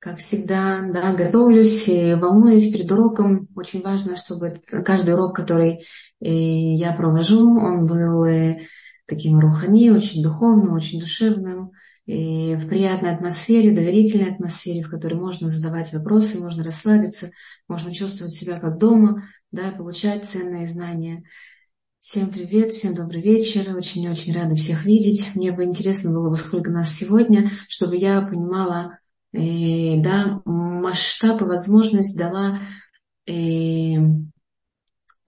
Как всегда, да, готовлюсь, и волнуюсь перед уроком. Очень важно, чтобы каждый урок, который э, я провожу, он был э, таким рухани, очень духовным, очень душевным, и в приятной атмосфере, доверительной атмосфере, в которой можно задавать вопросы, можно расслабиться, можно чувствовать себя как дома, да, получать ценные знания. Всем привет, всем добрый вечер. Очень-очень рада всех видеть. Мне бы интересно было бы, сколько нас сегодня, чтобы я понимала, э, да, масштаб и возможность дала э,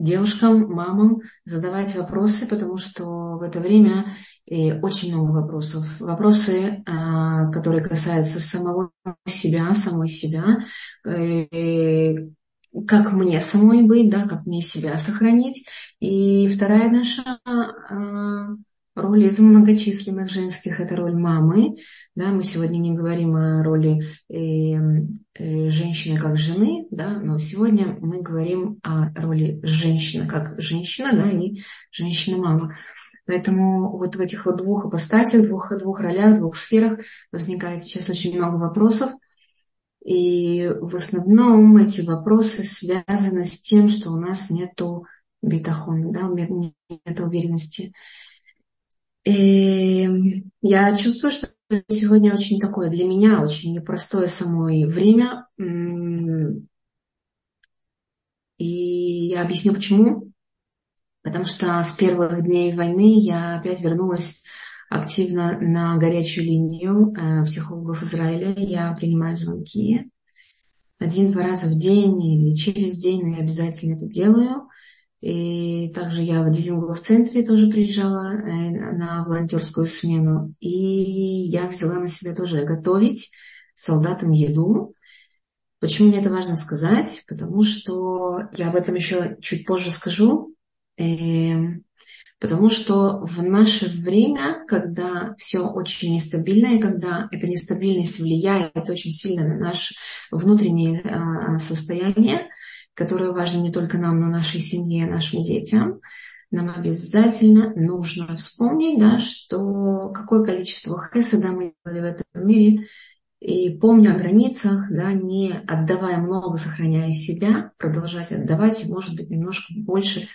девушкам, мамам задавать вопросы, потому что в это время э, очень много вопросов. Вопросы, э, которые касаются самого себя, самой себя, э, как мне самой быть, да, как мне себя сохранить. И вторая наша э, роль из многочисленных женских – это роль мамы. Да, мы сегодня не говорим о роли э, э, женщины как жены, да, но сегодня мы говорим о роли женщины как женщина да, и женщина-мама. Поэтому вот в этих вот двух апостасиях, двух, двух ролях, двух сферах возникает сейчас очень много вопросов. И в основном эти вопросы связаны с тем, что у нас нету битахона, да, нет уверенности. И я чувствую, что сегодня очень такое для меня очень непростое самое время. И я объясню почему. Потому что с первых дней войны я опять вернулась активно на горячую линию э, психологов Израиля. Я принимаю звонки один-два раза в день или через день, но я обязательно это делаю. И также я в Дизингу центре тоже приезжала э, на волонтерскую смену. И я взяла на себя тоже готовить солдатам еду. Почему мне это важно сказать? Потому что я об этом еще чуть позже скажу. Эм, потому что в наше время, когда все очень нестабильно, и когда эта нестабильность влияет очень сильно на наше внутреннее а, состояние, которое важно не только нам, но нашей семье, нашим детям, нам обязательно нужно вспомнить, да, что какое количество хеседа мы сделали в этом мире, и помня о границах, да, не отдавая много, сохраняя себя, продолжать отдавать, и, может быть, немножко больше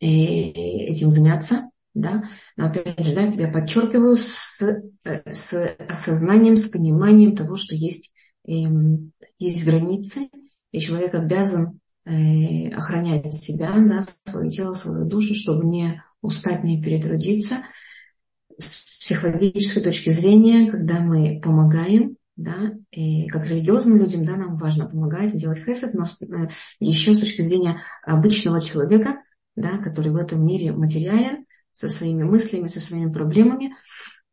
э, этим заняться, да, но опять же, да, я подчеркиваю с, э, с осознанием, с пониманием того, что есть, эм, есть границы, и человек обязан э, охранять себя, да, свое тело, свою душу, чтобы не устать, не перетрудиться. С психологической точки зрения, когда мы помогаем, да, и как религиозным людям, да, нам важно помогать, делать хесед, но э, еще с точки зрения обычного человека, да, который в этом мире материален, со своими мыслями, со своими проблемами,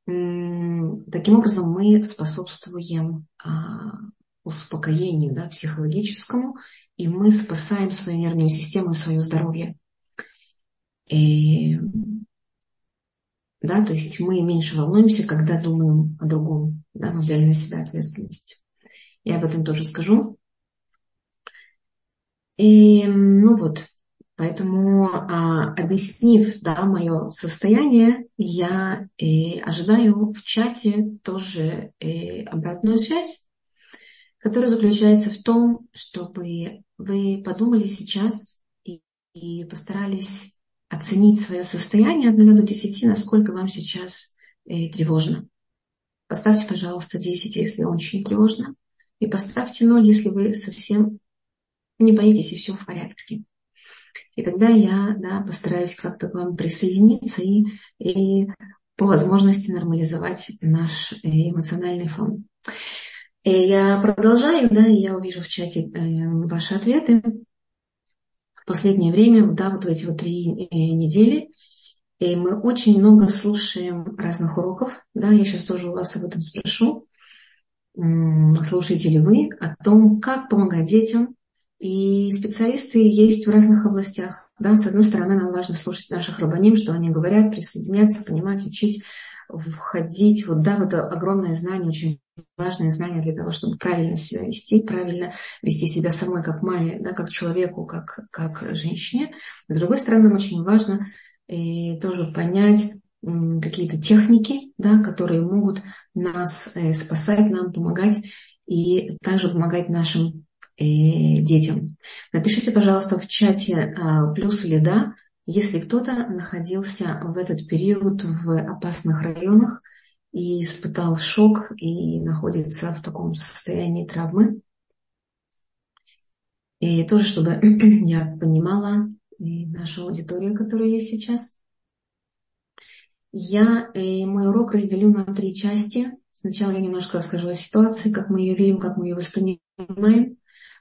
таким образом мы способствуем а, успокоению да, психологическому, и мы спасаем свою нервную систему и свое здоровье. И, да, то есть мы меньше волнуемся, когда думаем о другом. Да, мы взяли на себя ответственность. Я об этом тоже скажу. И, ну вот, поэтому, а, объяснив да, мое состояние, я и э, ожидаю в чате тоже и э, обратную связь который заключается в том, чтобы вы подумали сейчас и, и постарались оценить свое состояние от 0 до 10, насколько вам сейчас э, тревожно. Поставьте, пожалуйста, 10, если очень тревожно. И поставьте 0, если вы совсем не боитесь и все в порядке. И тогда я да, постараюсь как-то к вам присоединиться и, и по возможности нормализовать наш э, эмоциональный фон. Я продолжаю, да, и я увижу в чате э, ваши ответы. В последнее время, да, вот в эти вот три э, недели, и мы очень много слушаем разных уроков, да, я сейчас тоже у вас об этом спрошу. Слушаете ли вы о том, как помогать детям, и специалисты есть в разных областях. Да? С одной стороны, нам важно слушать наших рабаним, что они говорят, присоединяться, понимать, учить, входить. Вот, да, в это огромное знание, очень важное знание для того, чтобы правильно себя вести, правильно вести себя самой как маме, да, как человеку, как, как женщине. С другой стороны, нам очень важно и тоже понять, какие-то техники, да, которые могут нас э, спасать, нам помогать и также помогать нашим э, детям. Напишите, пожалуйста, в чате э, плюс или да, если кто-то находился в этот период в опасных районах и испытал шок и находится в таком состоянии травмы. И тоже, чтобы я понимала и нашу аудиторию, которая есть сейчас. Я э, мой урок разделю на три части. Сначала я немножко расскажу о ситуации, как мы ее видим, как мы ее воспринимаем.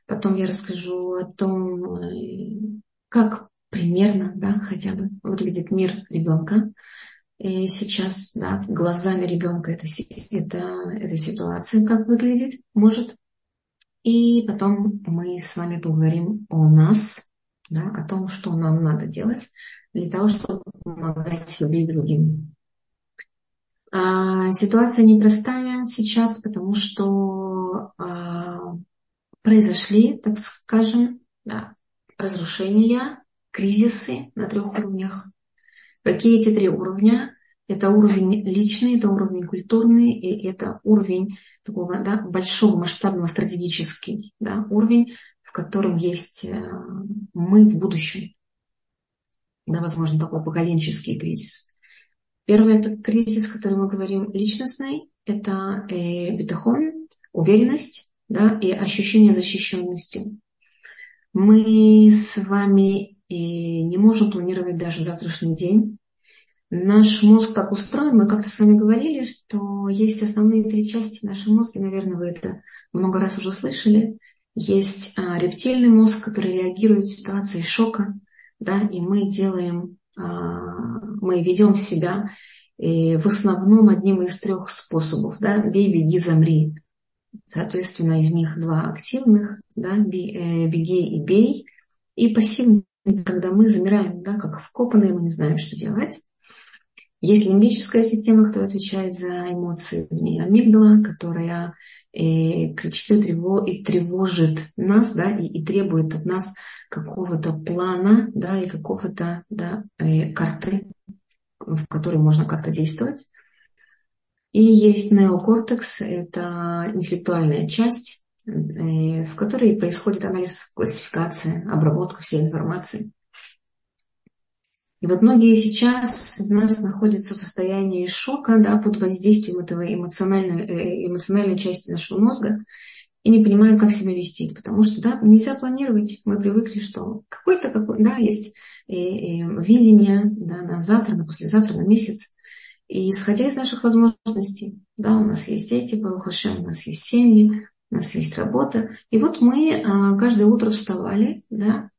Потом я расскажу о том, э, как примерно, да, хотя бы выглядит мир ребенка. И сейчас, да, глазами ребенка это, это, эта ситуация как выглядит, может. И потом мы с вами поговорим о нас, да, о том, что нам надо делать для того, чтобы помогать себе и другим. А, ситуация непростая сейчас, потому что а, произошли, так скажем, да, разрушения, кризисы на трех уровнях. Какие эти три уровня? Это уровень личный, это уровень культурный, и это уровень такого да, большого масштабного стратегический да, уровень, в котором есть э, мы в будущем. Да, возможно, такой поколенческий кризис. Первый это кризис, который мы говорим личностный, это э, бетахон, уверенность да, и ощущение защищенности. Мы с вами э, не можем планировать даже завтрашний день. Наш мозг так устроен, мы как-то с вами говорили, что есть основные три части нашего мозга, наверное, вы это много раз уже слышали. Есть а, рептильный мозг, который реагирует в ситуации шока, да, и мы делаем, а, мы ведем себя и в основном одним из трех способов, да, бей, беги, замри. Соответственно, из них два активных, да, э, беги и бей, и пассивный, когда мы замираем, да, как вкопанные, мы не знаем, что делать. Есть лимбическая система, которая отвечает за эмоции, в ней амигдала, которая э, кричит и, трево, и тревожит нас, да, и, и требует от нас какого-то плана, да, и какого-то, да, э, карты, в которой можно как-то действовать. И есть неокортекс, это интеллектуальная часть, в которой происходит анализ, классификация, обработка всей информации. И вот многие сейчас из нас находятся в состоянии шока да, под воздействием этого эмоциональной, э, эмоциональной части нашего мозга и не понимают, как себя вести. Потому что да, нельзя планировать. Мы привыкли, что какой-то какой, да, есть и, э, и э, видение да, на завтра, на послезавтра, на месяц. И исходя из наших возможностей, да, у нас есть дети, Барухашем, у нас есть семьи, у нас есть работа. И вот мы а, каждое утро вставали, да,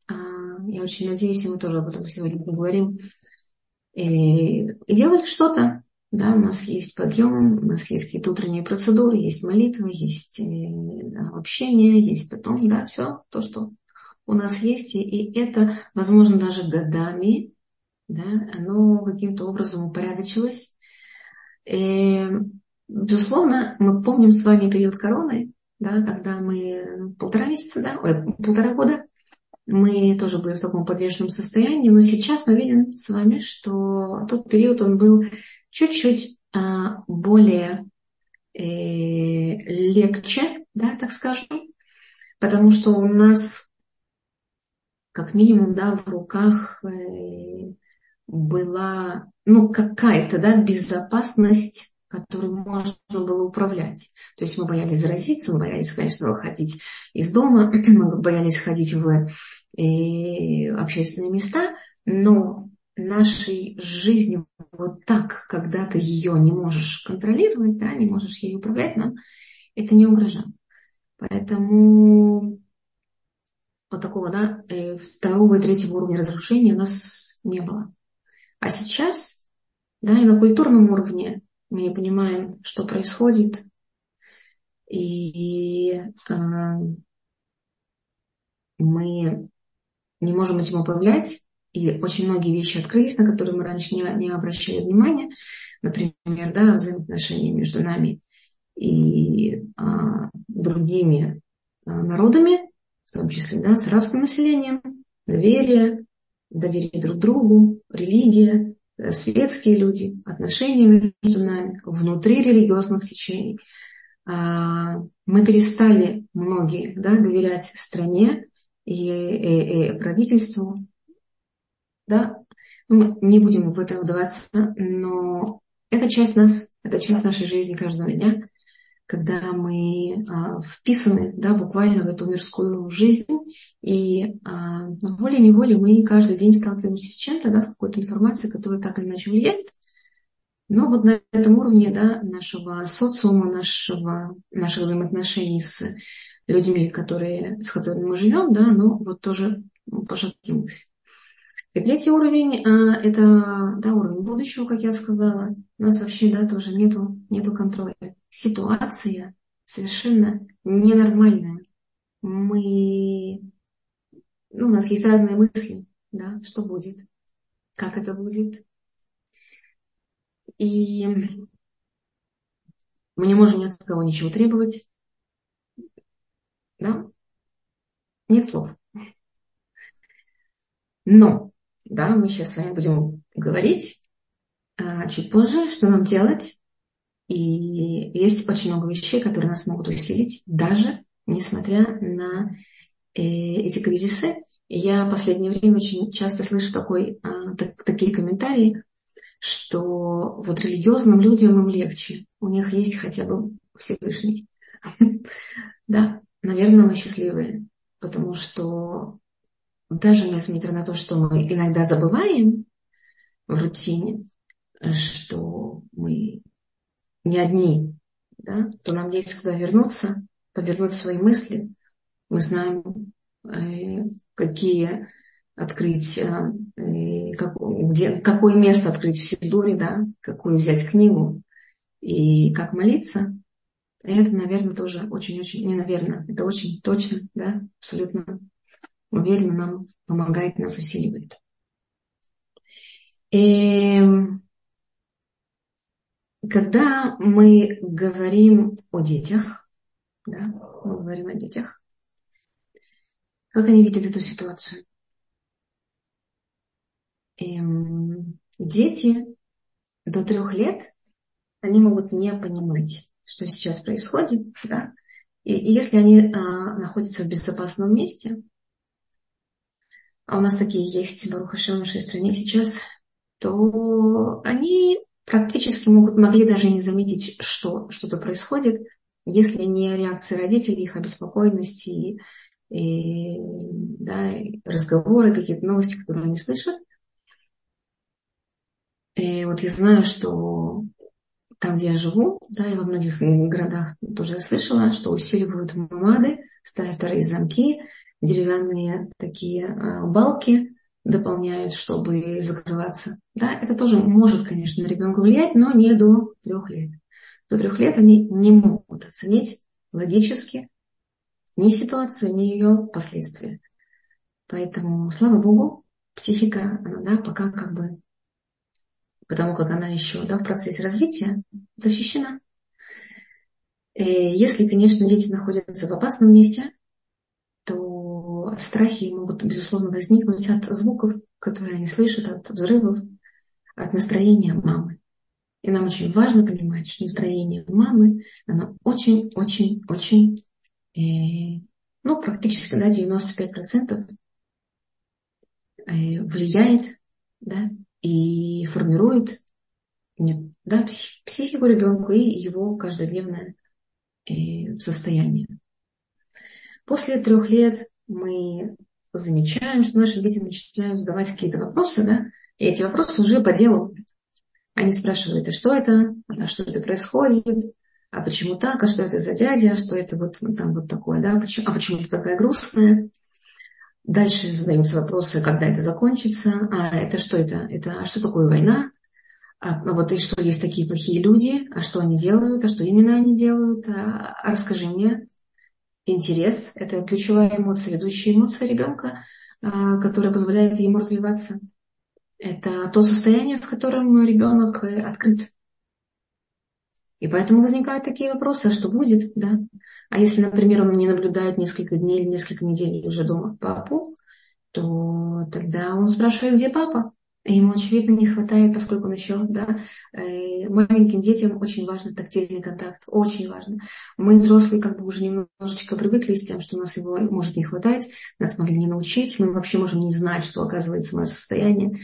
я очень надеюсь, и мы тоже об этом сегодня поговорим. И, делали что-то. Да, у нас есть подъем, у нас есть какие-то утренние процедуры, есть молитва, есть э, общение, есть потом, да, все то, что у нас есть. И, и это, возможно, даже годами, да, оно каким-то образом упорядочилось. И, безусловно, мы помним с вами период короны, да, когда мы полтора месяца, да, ой, полтора года мы тоже были в таком подвешенном состоянии, но сейчас мы видим с вами, что тот период, он был чуть-чуть а, более э, легче, да, так скажем, потому что у нас как минимум, да, в руках э, была, ну, какая-то, да, безопасность которым можно было управлять. То есть мы боялись заразиться, мы боялись, конечно, выходить из дома, мы боялись ходить в и общественные места, но нашей жизни вот так, когда ты ее не можешь контролировать, да, не можешь ей управлять, нам это не угрожало. Поэтому вот такого, да, э, второго и третьего уровня разрушения у нас не было. А сейчас, да, и на культурном уровне мы не понимаем, что происходит, и э, мы не можем этим управлять, и очень многие вещи открылись, на которые мы раньше не, не обращали внимания. Например, да, взаимоотношения между нами и а, другими а, народами, в том числе да, с арабским населением, доверие, доверие друг другу, религия, э, светские люди, отношения между нами, внутри религиозных течений. а, мы перестали многие да, доверять стране и, и, и правительству. Да? Ну, мы не будем в это вдаваться, но это часть нас, это часть нашей жизни каждого дня, когда мы а, вписаны да, буквально в эту мирскую жизнь, и а, волей-неволей мы каждый день сталкиваемся с чем-то, да, с какой-то информацией, которая так или иначе влияет, но вот на этом уровне да, нашего социума, нашего, наших взаимоотношений с людьми, которые, с которыми мы живем, да, но вот тоже пошатнулось. И третий уровень а, это да, уровень будущего, как я сказала. У нас вообще да, тоже нету, нету контроля. Ситуация совершенно ненормальная. Мы, ну, у нас есть разные мысли, да, что будет, как это будет, и мы не можем ни от кого ничего требовать. Да? Нет слов. Но, да, мы сейчас с вами будем говорить а, чуть позже, что нам делать. И есть очень много вещей, которые нас могут усилить, даже несмотря на э, эти кризисы. Я в последнее время очень часто слышу такой, а, так, такие комментарии, что вот религиозным людям им легче. У них есть хотя бы Всевышний. Да, наверное, мы счастливые, потому что даже несмотря на то, что мы иногда забываем в рутине, что мы не одни, да, то нам есть куда вернуться, повернуть свои мысли. Мы знаем, э, какие открыть, э, как, где, какое место открыть в Сидуре, да, какую взять книгу и как молиться, это, наверное, тоже очень-очень, не наверное, это очень точно, да, абсолютно уверенно нам помогает, нас усиливает. И когда мы говорим о детях, да, мы говорим о детях, как они видят эту ситуацию? эм, дети до трех лет, они могут не понимать, что сейчас происходит, да, и, и если они а, находятся в безопасном месте, а у нас такие есть, в нашей стране сейчас, то они практически могут, могли даже не заметить, что что-то происходит, если не реакция родителей, их обеспокоенности и, и да, разговоры, какие-то новости, которые они слышат. И вот я знаю, что там, где я живу, да, и во многих городах тоже я слышала, что усиливают мамады, ставят вторые замки, деревянные такие а, балки дополняют, чтобы закрываться. Да, это тоже может, конечно, на ребенка влиять, но не до трех лет. До трех лет они не могут оценить логически ни ситуацию, ни ее последствия. Поэтому, слава Богу, психика, она, да, пока как бы потому как она еще да, в процессе развития защищена. И если, конечно, дети находятся в опасном месте, страхи могут, безусловно, возникнуть от звуков, которые они слышат, от взрывов, от настроения мамы. И нам очень важно понимать, что настроение мамы, оно очень-очень-очень, э, ну, практически, да, 95% э, влияет да, и формирует да, психику ребенка и его каждодневное э, состояние. После трех лет мы замечаем, что наши дети начинают задавать какие-то вопросы, да, и эти вопросы уже по делу. Они спрашивают, а что это, а что это происходит, а почему так, а что это за дядя, а что это вот ну, там вот такое, да, почему, а почему ты такая грустная. Дальше задаются вопросы, когда это закончится, а это что это, это а что такое война, а, а вот и что есть такие плохие люди, а что они делают, а что именно они делают, а, а расскажи мне. Интерес – это ключевая эмоция, ведущая эмоция ребенка, а, которая позволяет ему развиваться. Это то состояние, в котором ребенок э, открыт и поэтому возникают такие вопросы, а что будет, да? А если, например, он не наблюдает несколько дней или несколько недель уже дома папу, то тогда он спрашивает, где папа? Ему, очевидно, не хватает, поскольку он еще, да, э, маленьким детям очень важен тактильный контакт, очень важно. Мы, взрослые, как бы уже немножечко привыкли с тем, что у нас его может не хватать, нас могли не научить, мы вообще можем не знать, что оказывается мое состояние.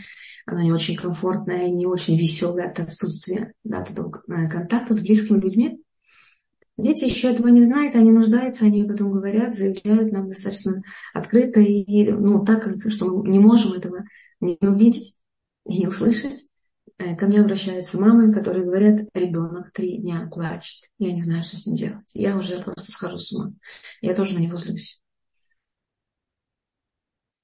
Оно не очень комфортное, не очень веселое от отсутствия да, от этого э, контакта с близкими людьми. Дети еще этого не знают, они нуждаются, они об этом говорят, заявляют нам достаточно открыто и ну, так, что мы не можем этого не увидеть и услышать. Э, ко мне обращаются мамы, которые говорят, ребенок три дня плачет. Я не знаю, что с ним делать. Я уже просто схожу с ума. Я тоже на него злюсь.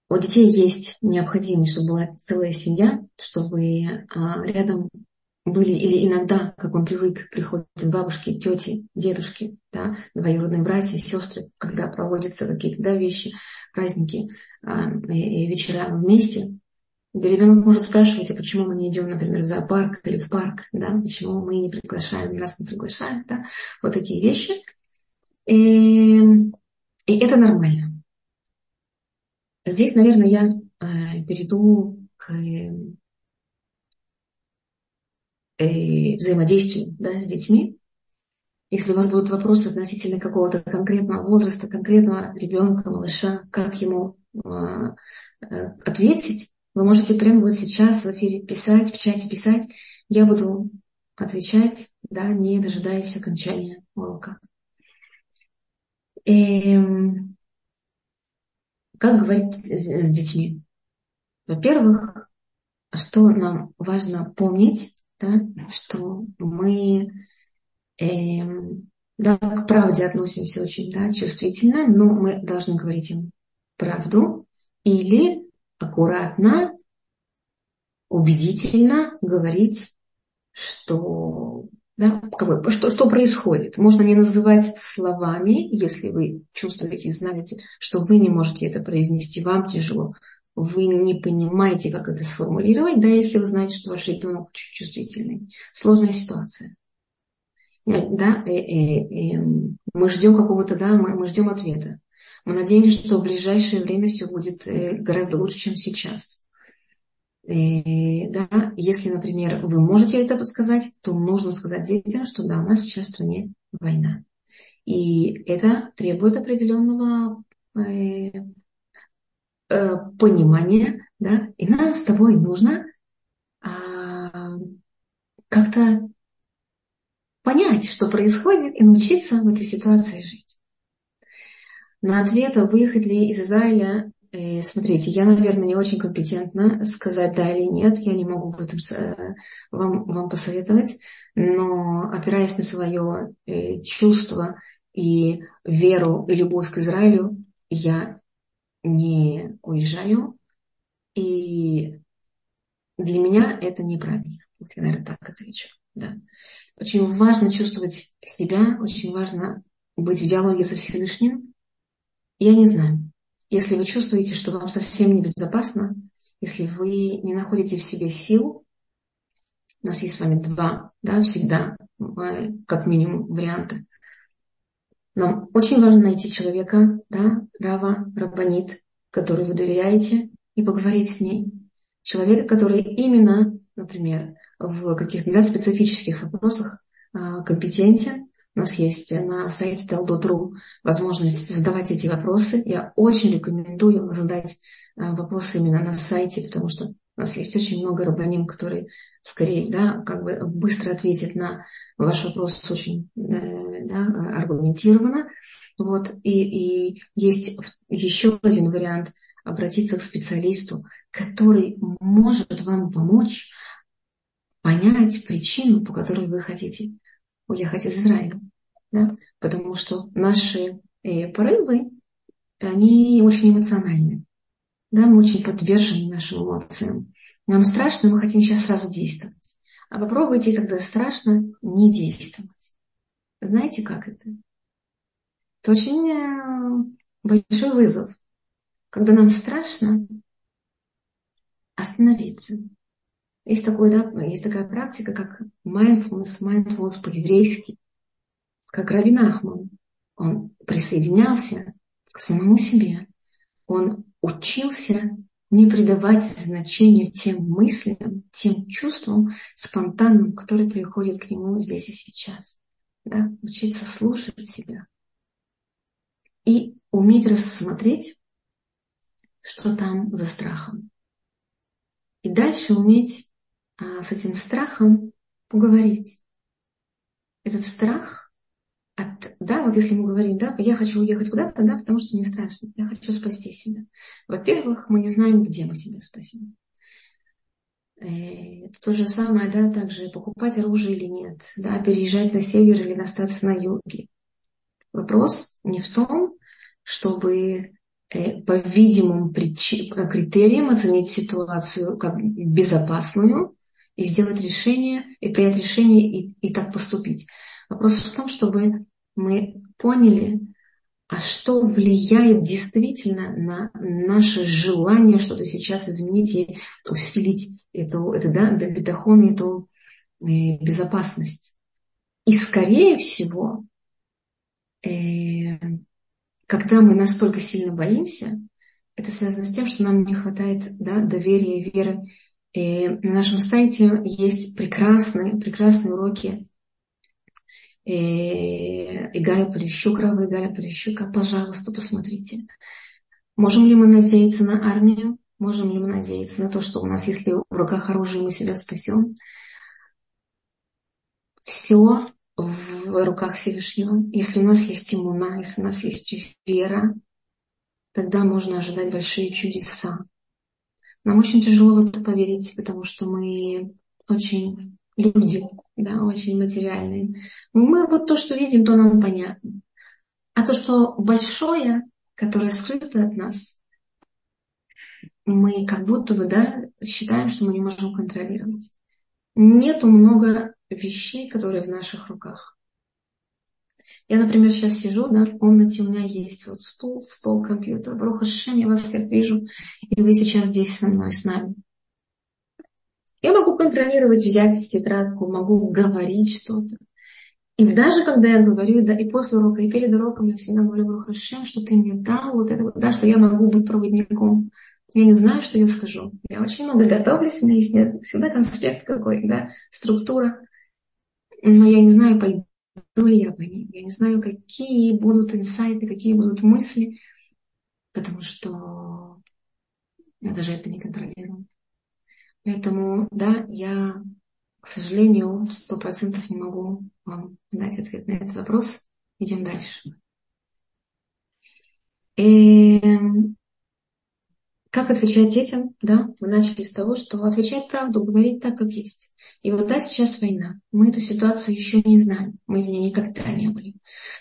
У детей есть необходимость, чтобы была целая семья, чтобы а, рядом были, или иногда, как он привык, приходят бабушки, тети, дедушки, да, двоюродные братья, сестры, когда проводятся какие-то да, вещи, праздники, и, и вечера вместе, да ребенок может спрашивать, а почему мы не идем, например, в зоопарк или в парк, да, почему мы не приглашаем, нас не приглашают, да, вот такие вещи. И, и это нормально. Здесь, наверное, я э, перейду к э, взаимодействию да, с детьми. Если у вас будут вопросы относительно какого-то конкретного возраста, конкретного ребенка, малыша, как ему э, ответить, вы можете прямо вот сейчас в эфире писать, в чате писать. Я буду отвечать, да, не дожидаясь окончания урока. И, эм, как говорить с детьми? Во-первых, что нам важно помнить, да, что мы э, да, к правде относимся очень да, чувствительно, но мы должны говорить им правду или аккуратно, убедительно говорить, что, да, что, что происходит. Можно не называть словами, если вы чувствуете и знаете, что вы не можете это произнести, вам тяжело, вы не понимаете, как это сформулировать, да, если вы знаете, что ваш ребенок очень чувствительный. Сложная ситуация. Э, да, и, и, и мы ждем какого-то, да, мы, мы ждем ответа. Мы надеемся, что в ближайшее время все будет э, гораздо лучше, чем сейчас. И, да, если, например, вы можете это подсказать, то нужно сказать детям, что да, у нас сейчас в стране война. И это требует определенного э, э, понимания, да, и нам с тобой нужно э, как-то понять, что происходит, и научиться в этой ситуации жить. На ответ, выехать ли из Израиля, э, смотрите, я, наверное, не очень компетентна сказать да или нет, я не могу в этом э, вам, вам посоветовать, но опираясь на свое э, чувство и веру и любовь к Израилю, я не уезжаю, и для меня это неправильно. Я, наверное, так отвечу. Да. Очень важно чувствовать себя, очень важно быть в диалоге со Всевышним, я не знаю. Если вы чувствуете, что вам совсем небезопасно, если вы не находите в себе сил, у нас есть с вами два, да, всегда, как минимум, варианта. Нам очень важно найти человека, да, Рава, Рабанит, который вы доверяете, и поговорить с ней. Человека, который именно, например, в каких-то да, специфических вопросах а, компетентен, у нас есть на сайте Taldo.ru возможность задавать эти вопросы. Я очень рекомендую задать э, вопросы именно на сайте, потому что у нас есть очень много рабоним, которые скорее да, как бы быстро ответят на ваш вопрос очень э, да, аргументированно. Вот. И, и есть еще один вариант обратиться к специалисту, который может вам помочь понять причину, по которой вы хотите уехать из Израиля. Да? Потому что наши э, порывы, они очень эмоциональны. Да? Мы очень подвержены нашим эмоциям. Нам страшно, мы хотим сейчас сразу действовать. А попробуйте, когда страшно, не действовать. Знаете, как это? Это очень э, большой вызов. Когда нам страшно, остановиться. Есть, такой, да, есть такая практика, как mindfulness, mindfulness по-еврейски, как Рабин Ахман. Он присоединялся к самому себе. Он учился не придавать значению тем мыслям, тем чувствам спонтанным, которые приходят к нему здесь и сейчас. Да? Учиться слушать себя. И уметь рассмотреть, что там за страхом. И дальше уметь с этим страхом поговорить. Этот страх от, да, вот если мы говорим, да, я хочу уехать куда-то, да, потому что мне страшно, я хочу спасти себя. Во-первых, мы не знаем, где мы себя спасем. Э, это то же самое, да, также покупать оружие или нет, да, переезжать на север или остаться на юге. Вопрос не в том, чтобы э, по видимым критериям оценить ситуацию как безопасную и сделать решение, и принять решение и, и так поступить. Вопрос в том, чтобы мы поняли, а что влияет действительно на наше желание что-то сейчас изменить и усилить эту, это, да, бетахон и эту э, безопасность. И скорее всего, э, когда мы настолько сильно боимся, это связано с тем, что нам не хватает да, доверия, веры. И на нашем сайте есть прекрасные, прекрасные уроки и Галя Полищук, Рава Галя Полищука, пожалуйста, посмотрите. Можем ли мы надеяться на армию? Можем ли мы надеяться на то, что у нас, если в руках оружие, мы себя спасем? Все в руках Всевышнего. Если у нас есть иммуна, если у нас есть вера, тогда можно ожидать большие чудеса. Нам очень тяжело в это поверить, потому что мы очень люди, да, очень материальные. Мы вот то, что видим, то нам понятно. А то, что большое, которое скрыто от нас, мы как будто бы, да, считаем, что мы не можем контролировать. Нету много вещей, которые в наших руках. Я, например, сейчас сижу, да, в комнате у меня есть вот стул, стол, компьютер. Бруха Шем, я вас всех вижу, и вы сейчас здесь со мной, с нами. Я могу контролировать, взять тетрадку, могу говорить что-то. И даже когда я говорю, да, и после урока, и перед уроком я всегда говорю, Брухашем, что ты мне дал, вот это да, что я могу быть проводником. Я не знаю, что я скажу. Я очень много готовлюсь, у меня есть всегда конспект какой, да, структура. Но я не знаю, пойду ли я по ней. Я не знаю, какие будут инсайты, какие будут мысли, потому что я даже это не контролирую. Поэтому, да, я, к сожалению, сто процентов не могу вам дать ответ на этот вопрос. Идем дальше. И как отвечать детям? Да, мы начали с того, что отвечать правду, говорить так, как есть. И вот да, сейчас война. Мы эту ситуацию еще не знаем. Мы в ней никогда не были.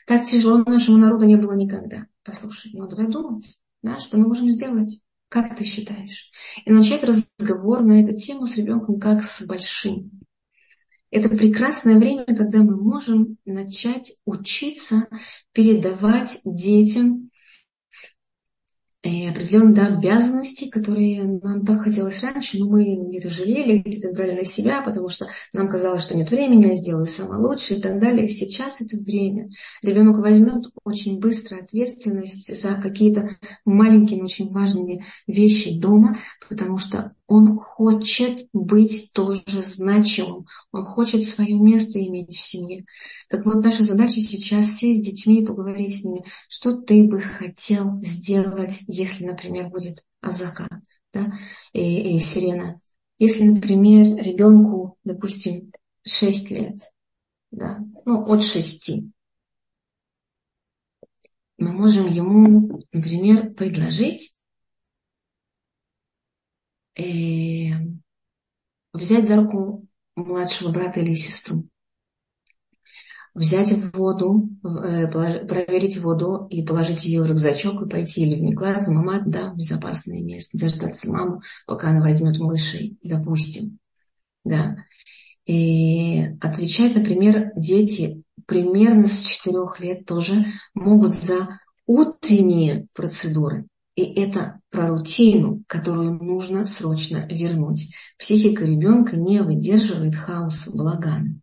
Так тяжело нашему народу не было никогда. Послушай, ну давай думать, да, что мы можем сделать. Как ты считаешь? И начать разговор на эту тему с ребенком как с большим. Это прекрасное время, когда мы можем начать учиться передавать детям и определенные да, обязанности, которые нам так хотелось раньше, но мы где-то жалели, где-то брали на себя, потому что нам казалось, что нет времени, я сделаю самое лучшее и так далее. Сейчас это время. Ребенок возьмет очень быстро ответственность за какие-то маленькие, но очень важные вещи дома, потому что он хочет быть тоже значимым, он хочет свое место иметь в семье. Так вот, наша задача сейчас сесть с детьми и поговорить с ними, что ты бы хотел сделать, если, например, будет азака, да, и, и сирена. Если, например, ребенку, допустим, 6 лет, да, ну, от 6, мы можем ему, например, предложить э, взять за руку младшего брата или сестру, взять воду, э, проверить воду и положить ее в рюкзачок и пойти или в Миклад, в Мамат, да, в безопасное место, дождаться маму, пока она возьмет малышей, допустим, да. И отвечать, например, дети примерно с четырех лет тоже могут за утренние процедуры. И это про рутину, которую нужно срочно вернуть. Психика ребенка не выдерживает хаоса, балагана.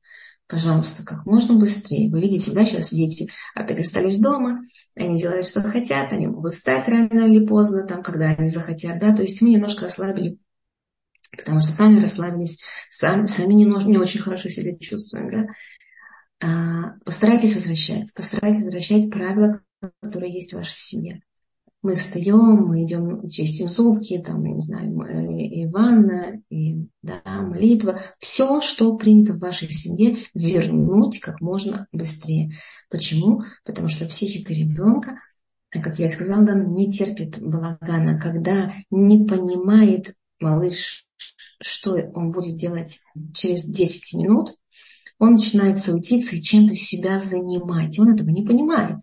пожалуйста, как можно быстрее. Вы видите, да, сейчас дети опять остались дома, они делают, что хотят, они могут встать рано или поздно, там, когда они захотят, да, то есть мы немножко ослабили, потому что сами расслабились, сами, сами не, не очень хорошо себя чувствуем, да. А, постарайтесь возвращать, постарайтесь возвращать правила, которые есть в вашей семье мы встаем, мы идем, чистим зубки, там, не знаю, э, и ванна, и да, молитва. Все, что принято в вашей семье, вернуть как можно быстрее. Почему? Потому что психика ребенка, как я сказала, да, не терпит балагана, когда не понимает малыш, что он будет делать через 10 минут, он начинает суетиться и чем-то себя занимать. И он этого не понимает.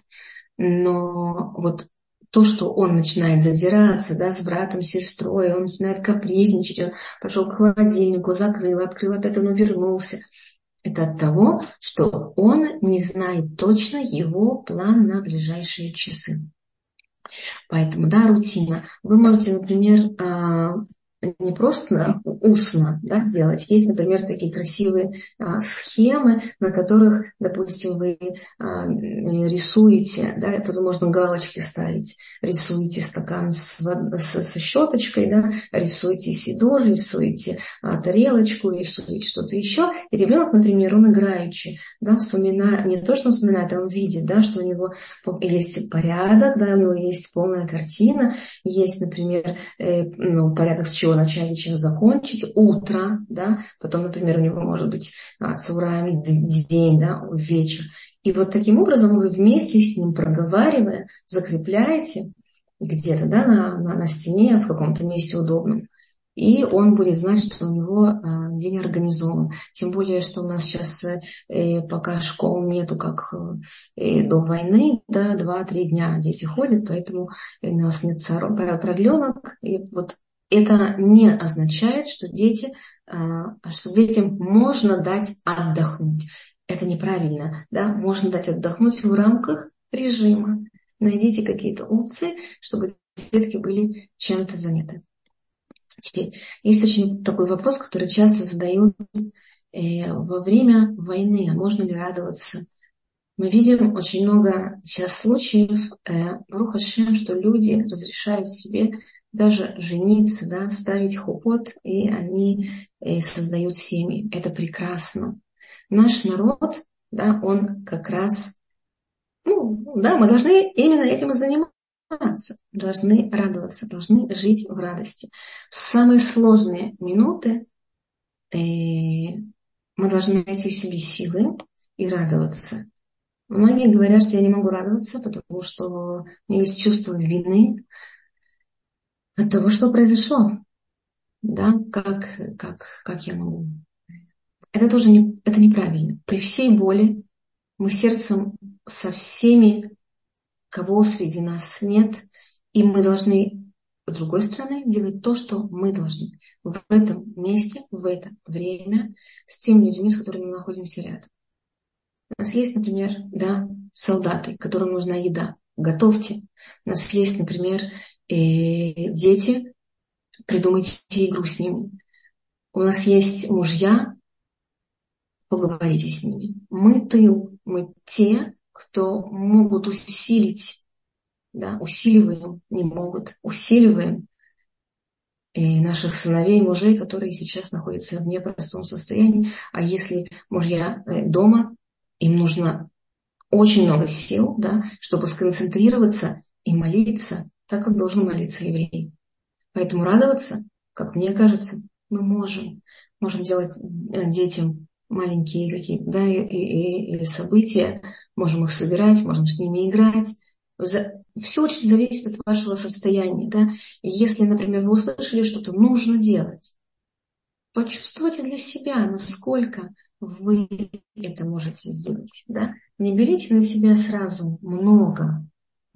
Но вот то, что он начинает задираться, да, с братом, сестрой, он начинает капризничать, он пошел к холодильнику, закрыл, открыл, опять он вернулся. Это от того, что он не знает точно его план на ближайшие часы. Поэтому, да, рутина. Вы можете, например, а, не просто устно да, делать. Есть, например, такие красивые а, схемы, на которых, допустим, вы а, рисуете, да, потом можно галочки ставить. Рисуете стакан с, с, со щеточкой, да, рисуете сидор, рисуете а, тарелочку, рисуете что-то еще. И ребенок, например, он играющий, да, вспоминает, не то, что он вспоминает, а он видит, да, что у него есть порядок, да, у него есть полная картина, есть, например, э, ну, порядок с чего начать чем закончить, утро, да, потом, например, у него может быть а, цураем день, да, вечер. И вот таким образом вы вместе с ним проговаривая, закрепляете где-то да, на, на, на стене, в каком-то месте удобном. И он будет знать, что у него а, день организован. Тем более, что у нас сейчас э, пока школ нету, как э, до войны, да, два-три дня дети ходят, поэтому у нас нет продленок. И вот это не означает, что, дети, а, что детям можно дать отдохнуть. Это неправильно. Да? Можно дать отдохнуть в рамках режима. Найдите какие-то опции, чтобы детки были чем-то заняты. Теперь, есть очень такой вопрос, который часто задают э, во время войны. А можно ли радоваться? Мы видим очень много сейчас случаев, э, что люди разрешают себе даже жениться, да, ставить хупот, и они э, создают семьи. Это прекрасно. Наш народ, да, он как раз, ну, да, мы должны именно этим и заниматься, должны радоваться, должны жить в радости. В самые сложные минуты э, мы должны найти в себе силы и радоваться. Многие говорят, что я не могу радоваться, потому что у меня есть чувство вины, от того, что произошло. Да, как, как, как я могу. Это тоже не, это неправильно. При всей боли мы сердцем со всеми, кого среди нас нет, и мы должны с другой стороны, делать то, что мы должны в этом месте, в это время, с теми людьми, с которыми мы находимся рядом. У нас есть, например, да, солдаты, которым нужна еда. Готовьте. У нас есть, например, и дети, придумайте игру с ними. У нас есть мужья, поговорите с ними. Мы тыл, мы те, кто могут усилить, да, усиливаем, не могут, усиливаем и наших сыновей, мужей, которые сейчас находятся в непростом состоянии. А если мужья э, дома, им нужно очень много сил, да, чтобы сконцентрироваться и молиться, так, как должен молиться еврей. Поэтому радоваться, как мне кажется, мы можем. Можем делать э, детям маленькие какие-то да, и, и, или события, можем их собирать, можем с ними играть. Все очень зависит от вашего состояния. Да? Если, например, вы услышали что-то нужно делать, почувствуйте для себя, насколько вы это можете сделать. Да? Не берите на себя сразу много,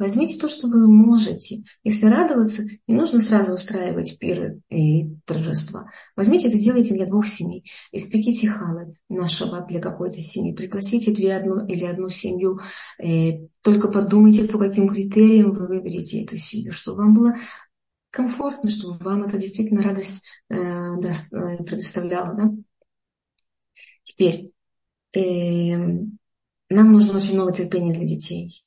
Возьмите то, что вы можете. Если радоваться, не нужно сразу устраивать пиры и торжества. Возьмите это, сделайте для двух семей. Испеките халы на для какой-то семьи. Пригласите две одну или одну семью. Э, только подумайте, по каким критериям вы выберете эту семью, чтобы вам было комфортно, чтобы вам это действительно радость э, э предоставляло. Да? Теперь, И нам нужно очень много терпения для детей.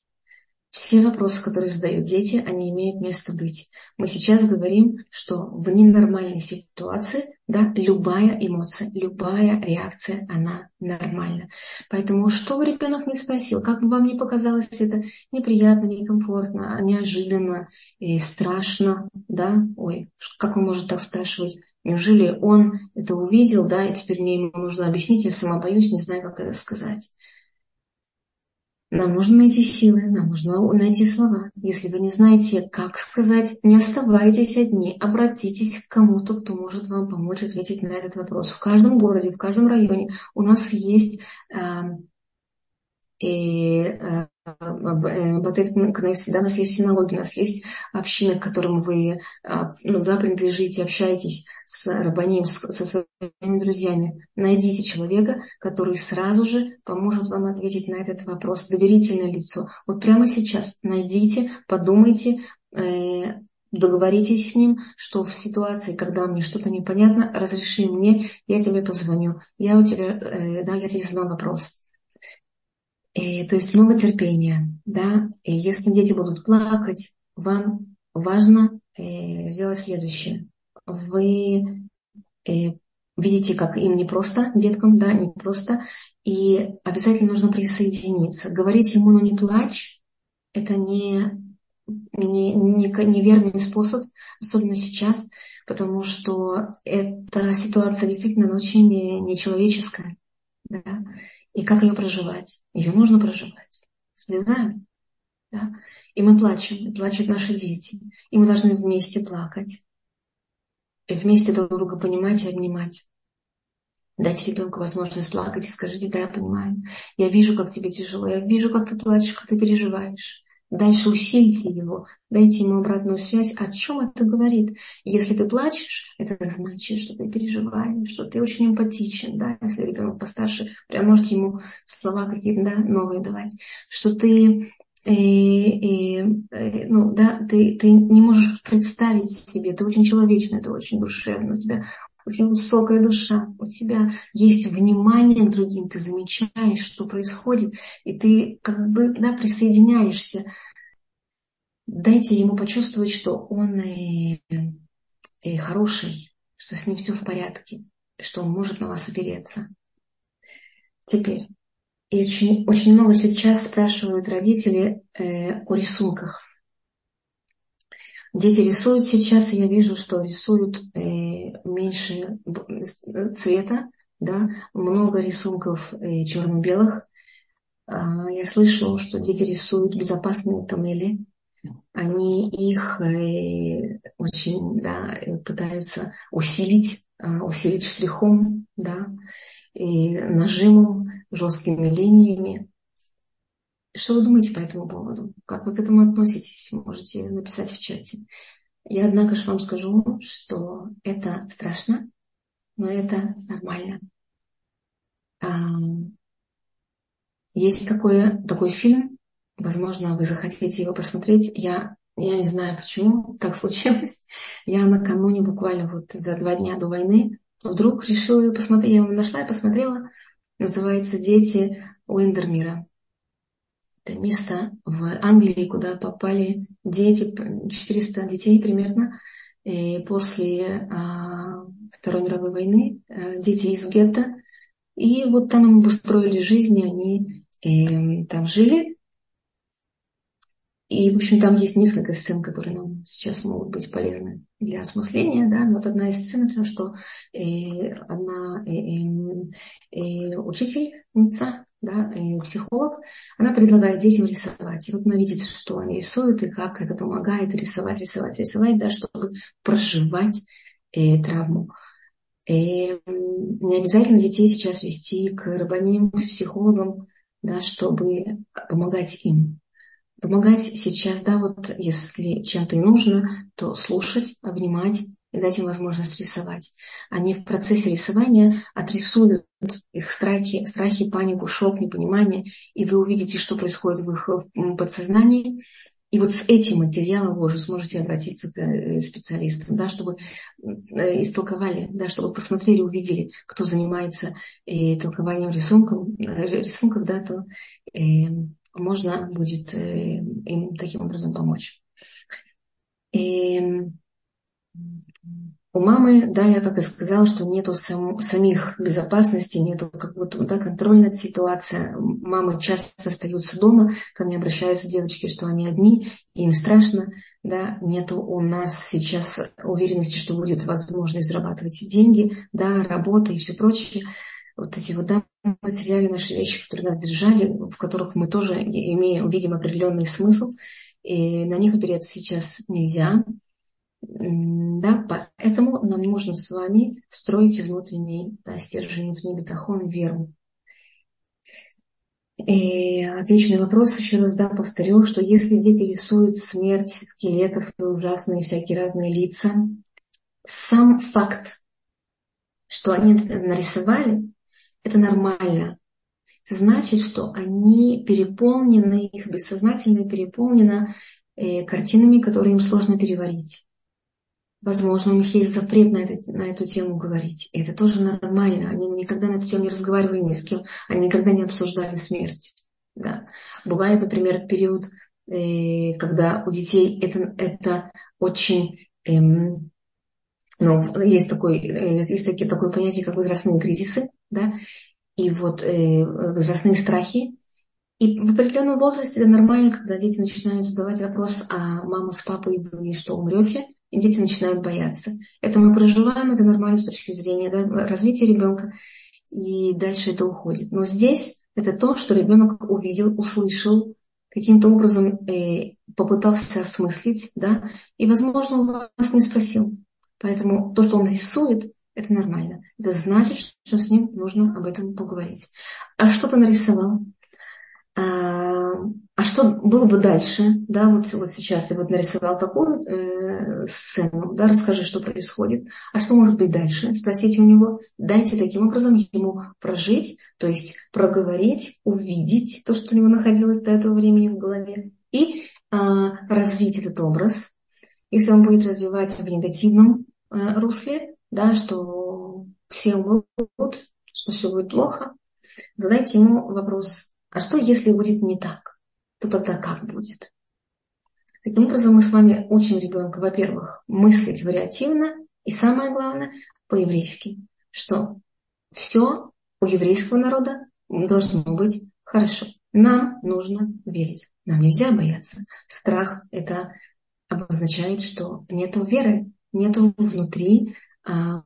Все вопросы, которые задают дети, они имеют место быть. Мы сейчас говорим, что в ненормальной ситуации, да, любая эмоция, любая реакция, она нормальна. Поэтому что бы ребенок не спросил, как бы вам ни показалось это неприятно, некомфортно, неожиданно и страшно, да, ой, как он может так спрашивать? Неужели он это увидел, да, и теперь мне ему нужно объяснить, я сама боюсь, не знаю, как это сказать. Нам нужно найти силы, нам нужно найти слова. Если вы не знаете, как сказать, не оставайтесь одни, обратитесь к кому-то, кто может вам помочь ответить на этот вопрос. В каждом городе, в каждом районе у нас есть э, э, Батет да, у нас есть синагоги, у нас есть общины, к которым вы а, ну, да, принадлежите, общаетесь с рабаним, с, со своими друзьями. Найдите человека, который сразу же поможет вам ответить на этот вопрос, доверительное лицо. Вот прямо сейчас найдите, подумайте, э, договоритесь с ним, что в ситуации, когда мне что-то непонятно, разреши мне, я тебе позвоню, я у тебя, э, да, я тебе задам вопрос и, то есть много терпения, да. И если дети будут плакать, вам важно э, сделать следующее. Вы э, видите, как им не просто, деткам, да, не просто, и обязательно нужно присоединиться. Говорить ему, ну не плачь, это не, не, не, неверный способ, особенно сейчас, потому что эта ситуация действительно очень нечеловеческая. Да? И как ее проживать? Ее нужно проживать слезами. Да? И мы плачем, и плачут наши дети. И мы должны вместе плакать. И вместе друг друга понимать и обнимать. Дайте ребенку возможность плакать и скажите, да, я понимаю. Я вижу, как тебе тяжело. Я вижу, как ты плачешь, как ты переживаешь. Дальше усильте его, дайте ему обратную связь, о чем это говорит. Если ты плачешь, это значит, что ты переживаешь, что ты очень эмпатичен, да, если ребенок постарше, прям можете ему слова какие-то да, новые давать, что ты и, и, и, ну, да, ты, ты не можешь представить себе, ты очень человечный, ты очень душевный, у тебя очень высокая душа, у тебя есть внимание к другим, ты замечаешь, что происходит, и ты как бы да, присоединяешься. Дайте ему почувствовать, что он и, и хороший, что с ним все в порядке, что он может на вас опереться. Теперь, и очень, очень много сейчас спрашивают родители э, о рисунках. Дети рисуют сейчас, и я вижу, что рисуют э, меньше цвета, да, много рисунков э, черно-белых. Э, я слышу, что дети рисуют безопасные тоннели. Они их э, очень да, пытаются усилить, э, усилить штрихом, да, и нажимом, жесткими линиями. Что вы думаете по этому поводу? Как вы к этому относитесь? Можете написать в чате. Я, однако же, вам скажу, что это страшно, но это нормально. А, есть такой, такой фильм, возможно, вы захотите его посмотреть. Я, я не знаю, почему так случилось. Я накануне, буквально вот за два дня до войны, вдруг решила посмотреть, я его нашла и посмотрела. Называется «Дети Уиндермира». Это место в Англии, куда попали дети, 400 детей примерно, и после а, Второй мировой войны, а, дети из гетто. И вот там им устроили жизнь, и они и, там жили. И, в общем, там есть несколько сцен, которые нам сейчас могут быть полезны для осмысления. Да? Вот одна из сцен, это что э, одна э, э, э, учительница да, психолог, она предлагает детям рисовать. И вот она видит, что они рисуют и как это помогает рисовать, рисовать, рисовать, да, чтобы проживать э, травму. И не обязательно детей сейчас вести к рабаним, к психологам, да, чтобы помогать им. Помогать сейчас, да, вот если чем-то и нужно, то слушать, обнимать, и дать им возможность рисовать. Они в процессе рисования отрисуют их страхи, страхи, панику, шок, непонимание, и вы увидите, что происходит в их подсознании, И вот с этим материалом вы уже сможете обратиться к э, специалистам, да, чтобы э, истолковали, да, чтобы посмотрели, увидели, кто занимается и э, толкованием рисунков, рисунков да, то э, можно будет им таким образом помочь. И, у мамы, да, я как и сказала, что нету сам, самих безопасности, нету какого-то да, контроля над ситуацией. Мамы часто остаются дома, ко мне обращаются девочки, что они одни, им страшно, да, нету у нас сейчас уверенности, что будет возможность зарабатывать деньги, да, работа и все прочее. Вот эти вот, да, материалы, наши вещи, которые нас держали, в которых мы тоже имеем, видим определенный смысл, и на них опереться сейчас нельзя, да, поэтому нам нужно с вами строить внутренний да, стержень, внутренний бетахон, веру. И отличный вопрос еще раз, да, повторю, что если дети рисуют смерть, скелетов и ужасные всякие разные лица, сам факт, что они это нарисовали, это нормально. Это значит, что они переполнены, их бессознательно переполнено э, картинами, которые им сложно переварить. Возможно, у них есть запрет на, это, на эту тему говорить. И это тоже нормально. Они никогда на эту тему не разговаривали ни с кем. Они никогда не обсуждали смерть. Да. Бывает, например, период, э, когда у детей это, это очень... Эм, ну, есть, такой, э, есть такие, такое понятие, как возрастные кризисы. Да? И вот э, возрастные страхи. И в определенном возрасте это нормально, когда дети начинают задавать вопрос, а мама с папой, вы что, умрете? И дети начинают бояться. Это мы проживаем, это нормально с точки зрения да, развития ребенка, и дальше это уходит. Но здесь это то, что ребенок увидел, услышал, каким-то образом э, попытался осмыслить, да, и, возможно, он вас не спросил. Поэтому то, что он рисует, это нормально. Это значит, что с ним нужно об этом поговорить. А что ты нарисовал? А, а что было бы дальше? Да, вот, вот сейчас ты вот нарисовал такую э, сцену, да, расскажи, что происходит. А что может быть дальше? Спросите у него. Дайте таким образом ему прожить, то есть проговорить, увидеть то, что у него находилось до этого времени в голове, и э, развить этот образ. Если он будет развивать в негативном э, русле, да, что все умрут, что все будет плохо, задайте ему вопрос, а что, если будет не так? То тогда как будет? Таким образом, мы с вами учим ребенка, во-первых, мыслить вариативно, и самое главное, по-еврейски, что все у еврейского народа должно быть хорошо. Нам нужно верить. Нам нельзя бояться. Страх – это обозначает, что нет веры, нет внутри а,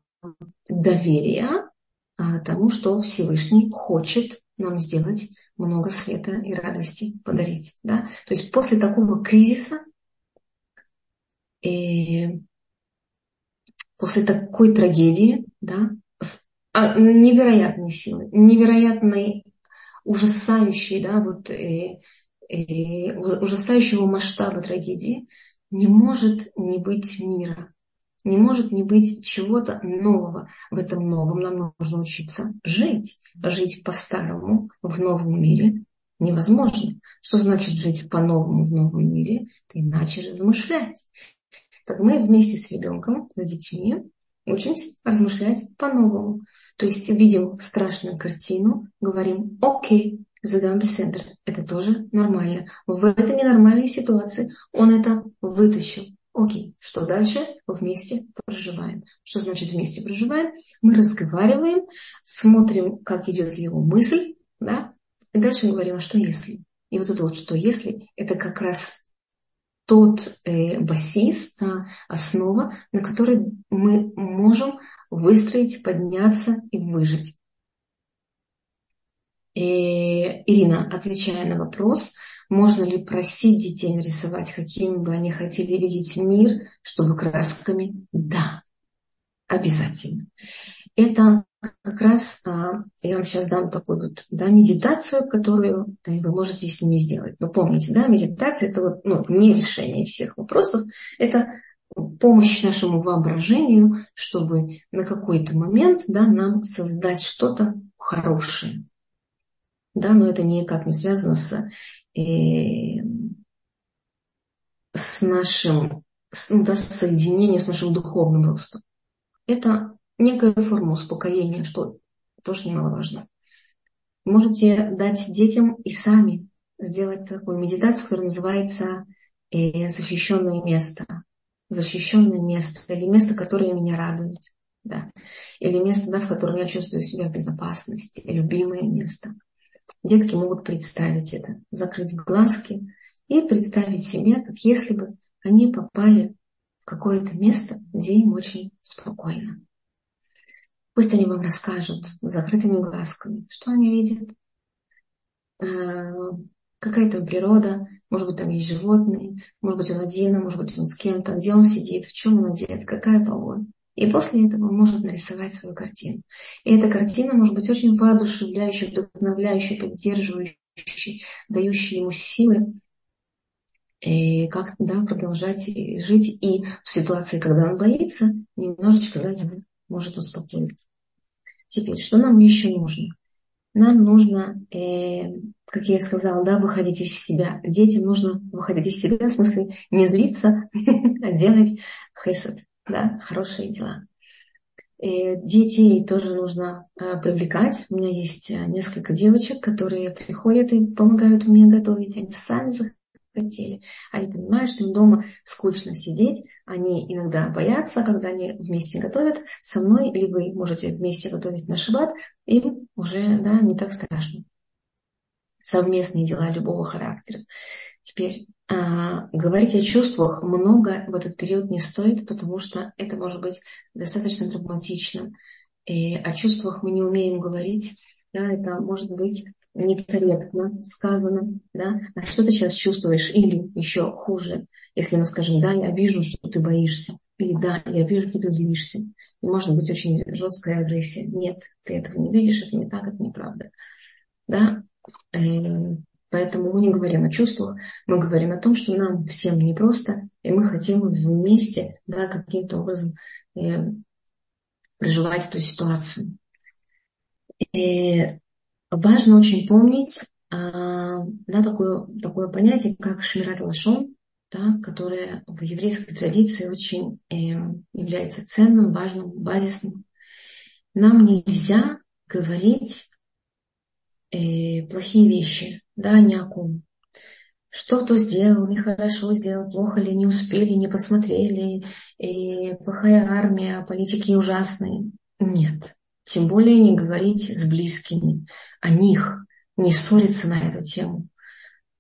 доверия а, тому, что Всевышний хочет нам сделать много света и радости подарить. Да? То есть после такого кризиса, и после такой трагедии, да, а, невероятные силы, невероятные, ужасающие, да, вот, э, э, ужасающего масштаба трагедии, не может не быть мира. Не может не быть чего-то нового. В этом новом нам нужно учиться жить. Жить по-старому в новом мире невозможно. Что значит жить по-новому в новом мире? Это иначе размышлять. Так мы вместе с ребенком, с детьми, учимся размышлять по-новому. То есть видим страшную картину, говорим, окей, задам беседр. Это тоже нормально. В этой ненормальной ситуации он это вытащил. Окей, что дальше? Вместе проживаем. Что значит вместе проживаем? Мы разговариваем, смотрим, как идет его мысль, да, и дальше говорим, а что если? И вот это вот что если, это как раз тот э, басис, та основа, на которой мы можем выстроить, подняться и выжить. И, э, Ирина, отвечая на вопрос, можно ли просить детей нарисовать, какими бы они хотели видеть мир, чтобы красками? Да, обязательно. Это как раз а, я вам сейчас дам такую вот да, медитацию, которую вы можете с ними сделать. Но помните, да, медитация это вот, ну, не решение всех вопросов, это помощь нашему воображению, чтобы на какой-то момент да, нам создать что-то хорошее. Да, но это никак не связано с э, с нашим ну, да, соединением с нашим духовным ростом. Это некая форма успокоения, что тоже немаловажно. Можете дать детям и сами сделать такую медитацию, которая называется э, «Защищенное место». Защищенное место или место, которое меня радует. Да. Или место, да, в котором я чувствую себя в безопасности, любимое место. Детки могут представить это, закрыть глазки и представить себе, как если бы они попали в какое-то место, где им очень спокойно. Пусть они вам расскажут закрытыми глазками, что они видят, э, какая там природа, может быть, там есть животные, может быть, он один, а может быть, он с кем-то, где он сидит, в чем он одет, какая погода. И после этого может нарисовать свою картину. И эта картина может быть очень воодушевляющей, вдохновляющей, поддерживающей, дающей ему силы и как да, продолжать жить и в ситуации, когда он боится, немножечко да, его может успокоить. Теперь, что нам еще нужно? Нам нужно, э, как я сказала, да, выходить из себя. Детям нужно выходить из себя, в смысле не злиться, а делать хесед, да, хорошие дела. И детей тоже нужно э, привлекать. У меня есть э, несколько девочек, которые приходят и помогают мне готовить. Они сами хотели. Они понимают, что им дома скучно сидеть. Они иногда боятся, когда они вместе готовят со мной, или вы можете вместе готовить на шаббат, им уже да, не так страшно. Совместные дела любого характера. Теперь а, говорить о чувствах много в этот период не стоит, потому что это может быть достаточно травматично. И о чувствах мы не умеем говорить. Да, это может быть некорректно сказано, да, а что ты сейчас чувствуешь, или еще хуже, если мы скажем, да, я вижу, что ты боишься, или да, я вижу, что ты злишься. И может быть очень жесткая агрессия. Нет, ты этого не видишь, это не так, это неправда. Да? Эм, поэтому мы не говорим о чувствах, мы говорим о том, что нам всем непросто, и мы хотим вместе да, каким-то образом э, проживать эту ситуацию. И важно очень помнить а, да, такое, такое понятие, как шмират лашон, да, которое в еврейской традиции очень э, является ценным, важным, базисным. Нам нельзя говорить э, плохие вещи, да, ни о ком. Что кто сделал, нехорошо сделал, плохо ли, не успели, не посмотрели, и плохая армия, политики ужасные. Нет. Тем более не говорить с близкими о них, не ссориться на эту тему.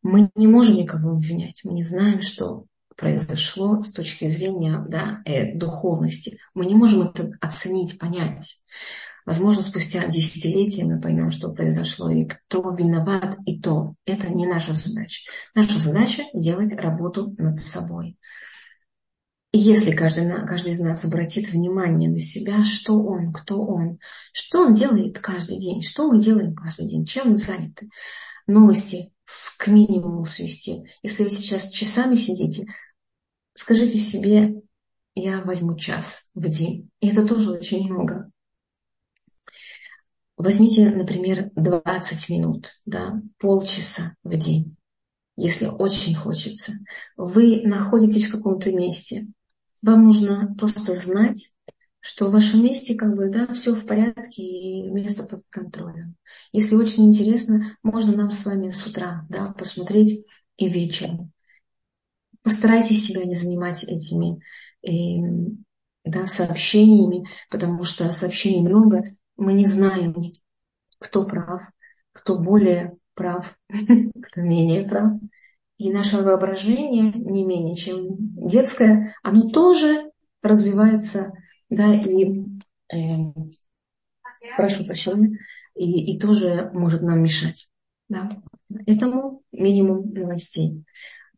Мы не можем никого обвинять, мы не знаем, что произошло с точки зрения да, э, духовности. Мы не можем это оценить, понять. Возможно, спустя десятилетия мы поймем, что произошло, и кто виноват, и то. Это не наша задача. Наша задача делать работу над собой. И если каждый, каждый из нас обратит внимание на себя, что он, кто он, что он делает каждый день, что мы делаем каждый день, чем мы заняты, новости к минимуму свести. Если вы сейчас часами сидите, скажите себе, я возьму час в день. И это тоже очень много. Возьмите, например, 20 минут, да, полчаса в день, если очень хочется. Вы находитесь в каком-то месте, вам нужно просто знать, что в вашем месте как бы, да, все в порядке и место под контролем. Если очень интересно, можно нам с вами с утра, да, посмотреть и вечером. Постарайтесь себя не занимать этими э, да, сообщениями, потому что сообщений много. Мы не знаем, кто прав, кто более прав, кто менее прав. И наше воображение, не менее чем детское, оно тоже развивается, да, и, э, прошу прощения, и, и тоже может нам мешать. Да. Этому минимум новостей.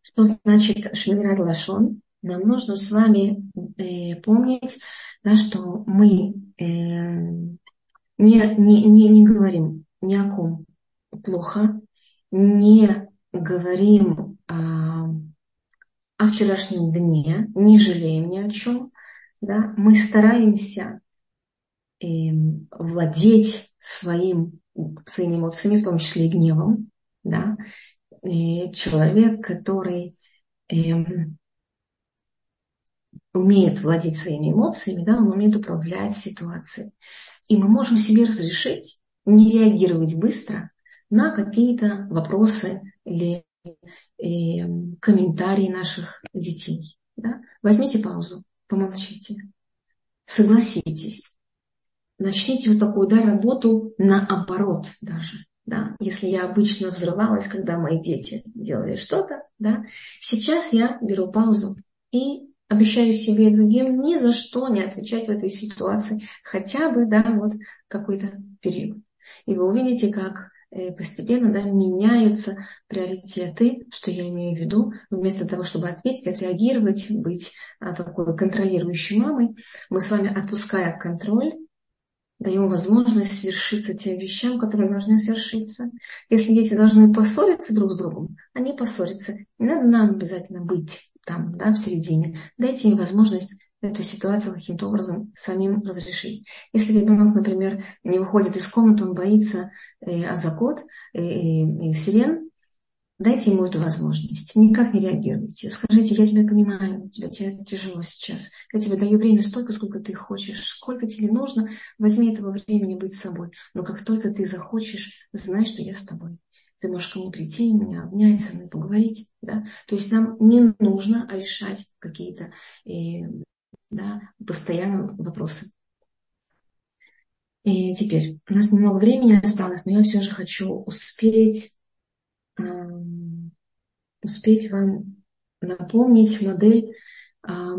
Что значит шмират лашон? Нам нужно с вами э, помнить, да, что мы э, не, не, не, не говорим ни о ком плохо, не говорим а, о вчерашнем дне, не жалеем ни о чем, да, мы стараемся э, владеть своим, своими эмоциями, в том числе и гневом, да, и человек, который э, умеет владеть своими эмоциями, да, он умеет управлять ситуацией. И мы можем себе разрешить не реагировать быстро на какие-то вопросы или э, комментарии наших детей. Да? Возьмите паузу, помолчите, согласитесь, начните вот такую да, работу наоборот даже. Да, если я обычно взрывалась, когда мои дети делали что-то, да, сейчас я беру паузу и обещаю себе и другим ни за что не отвечать в этой ситуации, хотя бы, да, вот какой-то период. И вы увидите, как э, постепенно да, меняются приоритеты, что я имею в виду. Вместо того, чтобы ответить, отреагировать, быть а, такой контролирующей мамой, мы с вами, отпуская контроль, даем возможность свершиться тем вещам, которые должны свершиться. Если дети должны поссориться друг с другом, они поссорятся. Не надо нам обязательно быть там, да, в середине. Дайте им возможность эту ситуацию каким-то образом самим разрешить. Если ребенок, например, не выходит из комнаты, он боится э, азакот, э, э, сирен, Дайте ему эту возможность. Никак не реагируйте. Скажите, я тебя понимаю, тебе, тебе тяжело сейчас. Я тебе даю время столько, сколько ты хочешь. Сколько тебе нужно, возьми этого времени быть собой. Но как только ты захочешь, знай, что я с тобой. Ты можешь ко мне прийти, меня обнять, со мной поговорить. Да? То есть нам не нужно решать какие-то э, да, постоянно вопросы. И теперь, у нас немного времени осталось, но я все же хочу успеть успеть вам напомнить модель. Э,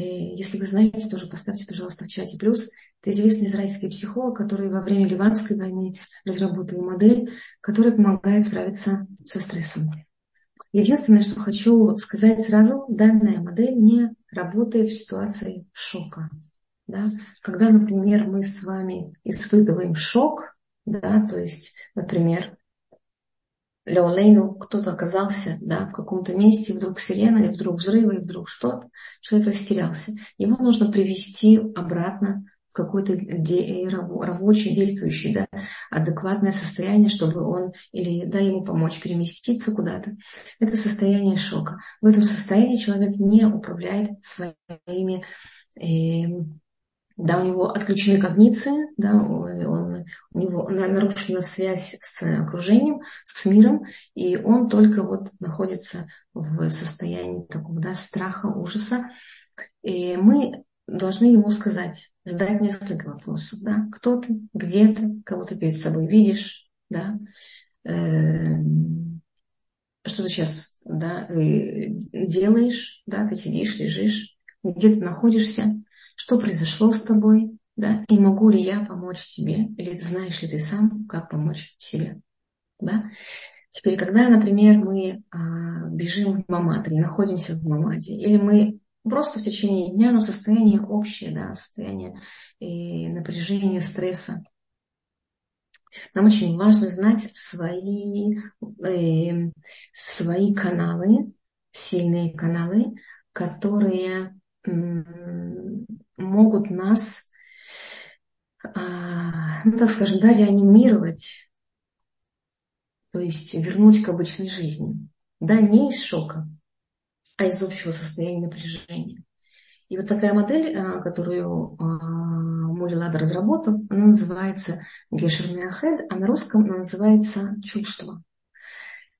если вы знаете, тоже поставьте, пожалуйста, в чате плюс. Это известный израильский психолог, который во время Ливанской войны разработал модель, которая помогает справиться со стрессом. Единственное, что хочу сказать сразу, данная модель не работает в ситуации шока. Да? Когда, например, мы с вами испытываем шок, да, то есть, например, Леолейну кто-то оказался да, в каком-то месте, вдруг сирена, и вдруг взрывы, и вдруг что-то. Человек растерялся. Его нужно привести обратно в какое-то де- рабочее, действующее, да, адекватное состояние, чтобы он или да, ему помочь переместиться куда-то. Это состояние шока. В этом состоянии человек не управляет своими э, да, у него отключены когниции, да, он, у него нарушена связь с окружением, с миром, и он только вот находится в состоянии такого да, страха, ужаса. И мы должны ему сказать, задать несколько вопросов. Да? Кто ты, где ты, кого ты перед собой видишь, да? Эм, что ты сейчас да, э, делаешь, да? ты сидишь, лежишь, где ты находишься, что произошло с тобой, да, и могу ли я помочь тебе, или ты знаешь ли ты сам, как помочь себе, да. Теперь, когда, например, мы а, бежим в мамат или находимся в мамаде, или мы просто в течение дня, но состояние общее, да, состояние и напряжения, стресса, нам очень важно знать свои, э, свои каналы, сильные каналы, которые могут нас, а, ну так скажем, да, реанимировать, то есть вернуть к обычной жизни. Да, не из шока, а из общего состояния напряжения. И вот такая модель, а, которую а, Мули Лада разработал, она называется Гешер Миахед, а на русском она называется чувство.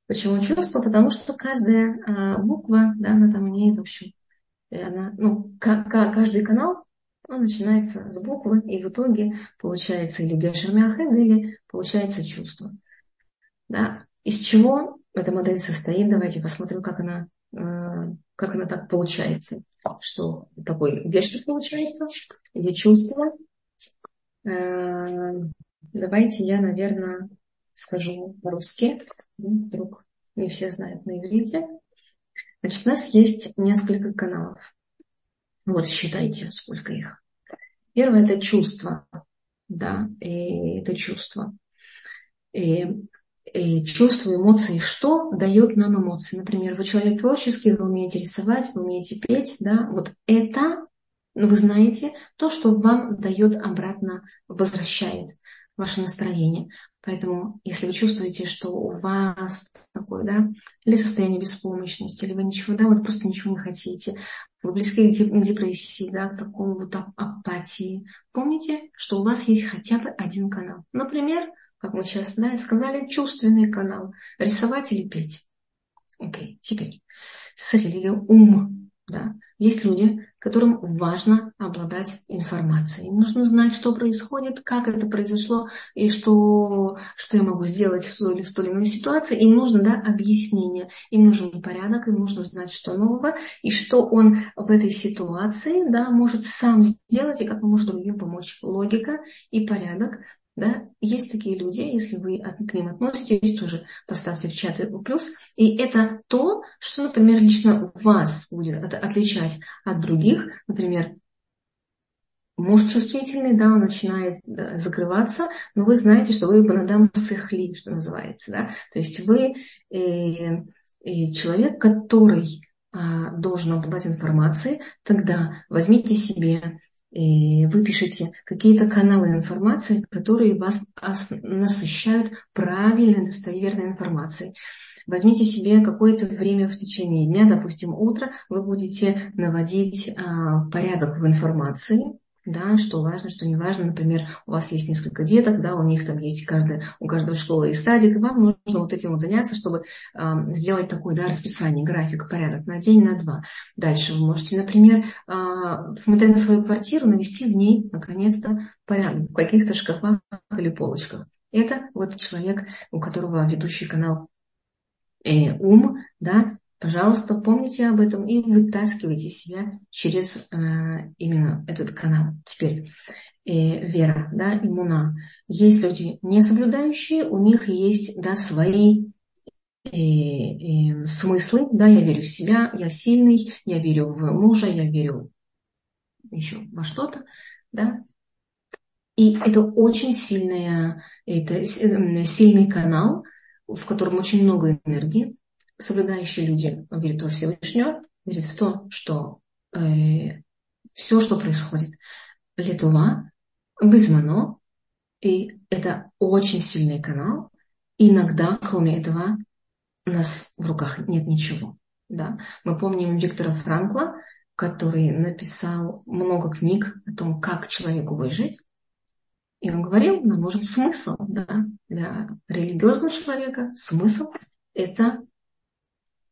Почему чувство? Потому что каждая буква, да, она там имеет, в общем, она, ну, каждый канал он начинается с буквы, и в итоге получается или гешермяхед, или получается чувство. Да? Из чего эта модель состоит? Давайте посмотрим, как она, э, как она так получается. Что такой гешер получается, или чувство. Э, давайте я, наверное, скажу по-русски. Вдруг не все знают на иврите. Значит, у нас есть несколько каналов. Вот считайте, сколько их. Первое – это чувство. Да, и это чувство. И, и чувство, эмоции. Что дает нам эмоции? Например, вы человек творческий, вы умеете рисовать, вы умеете петь. Да? Вот это, вы знаете, то, что вам дает обратно, возвращает ваше настроение. Поэтому, если вы чувствуете, что у вас такое, да, или состояние беспомощности, или вы ничего, да, вот просто ничего не хотите, вы близки к депрессии, да, к такому вот апатии, помните, что у вас есть хотя бы один канал. Например, как мы сейчас да, сказали, чувственный канал. Рисовать или петь. Окей, okay. теперь. Сахиль или ум. Да. Есть люди, которым важно обладать информацией. Им нужно знать, что происходит, как это произошло и что, что я могу сделать в той или в той или иной ситуации. Им нужно да, объяснение, им нужен порядок, им нужно знать, что нового и что он в этой ситуации да, может сам сделать и как он может другим помочь. Логика и порядок да? Есть такие люди, если вы к ним относитесь, тоже поставьте в чат плюс. И это то, что, например, лично вас будет отличать от других. Например, муж чувствительный, да, он начинает закрываться, но вы знаете, что вы банадам сыхли, что называется. Да? То есть вы э, э, человек, который э, должен обладать информацией, тогда возьмите себе и вы пишете какие-то каналы информации, которые вас насыщают правильной, достоверной информацией. Возьмите себе какое-то время в течение дня, допустим, утро, вы будете наводить а, порядок в информации, да, что важно, что не важно. Например, у вас есть несколько деток, да, у них там есть каждая, у каждого школа и садик, и вам нужно вот этим вот заняться, чтобы э, сделать такое да, расписание, график, порядок на день, на два. Дальше вы можете, например, э, смотря на свою квартиру, навести в ней, наконец-то, порядок в каких-то шкафах или полочках. Это вот человек, у которого ведущий канал э, ум, да, Пожалуйста, помните об этом и вытаскивайте себя через э, именно этот канал. Теперь э, вера, да, иммуна. Есть люди не соблюдающие, у них есть да, свои э, э, смыслы, да, я верю в себя, я сильный, я верю в мужа, я верю еще во что-то, да. И это очень сильная, это э, сильный канал, в котором очень много энергии, соблюдающие люди верят во Всевышнего, верят в то, что э, все, что происходит, летува, безмано, и это очень сильный канал. Иногда, кроме этого, у нас в руках нет ничего. Да? Мы помним Виктора Франкла, который написал много книг о том, как человеку выжить. И он говорил, нам нужен смысл. Да? Для религиозного человека смысл – это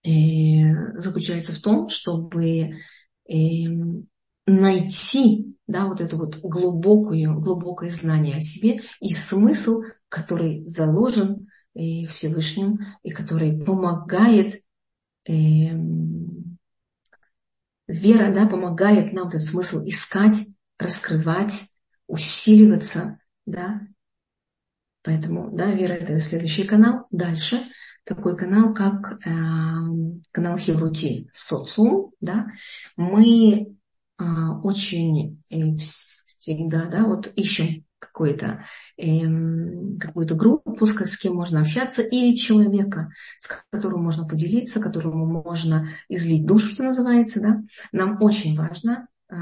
заключается в том, чтобы эм, найти да, вот это вот глубокое, глубокое знание о себе и смысл, который заложен э, Всевышним и который помогает, э, вера да, помогает нам этот смысл искать, раскрывать, усиливаться. Да? Поэтому да, вера это следующий канал. Дальше – такой канал, как э, канал Хеврути Социум, да, мы э, очень э, всегда, да, вот ищем какую-то э, какую-то группу, с, с кем можно общаться, или человека, с которым можно поделиться, которому можно излить душу, что называется, да. Нам очень важно э,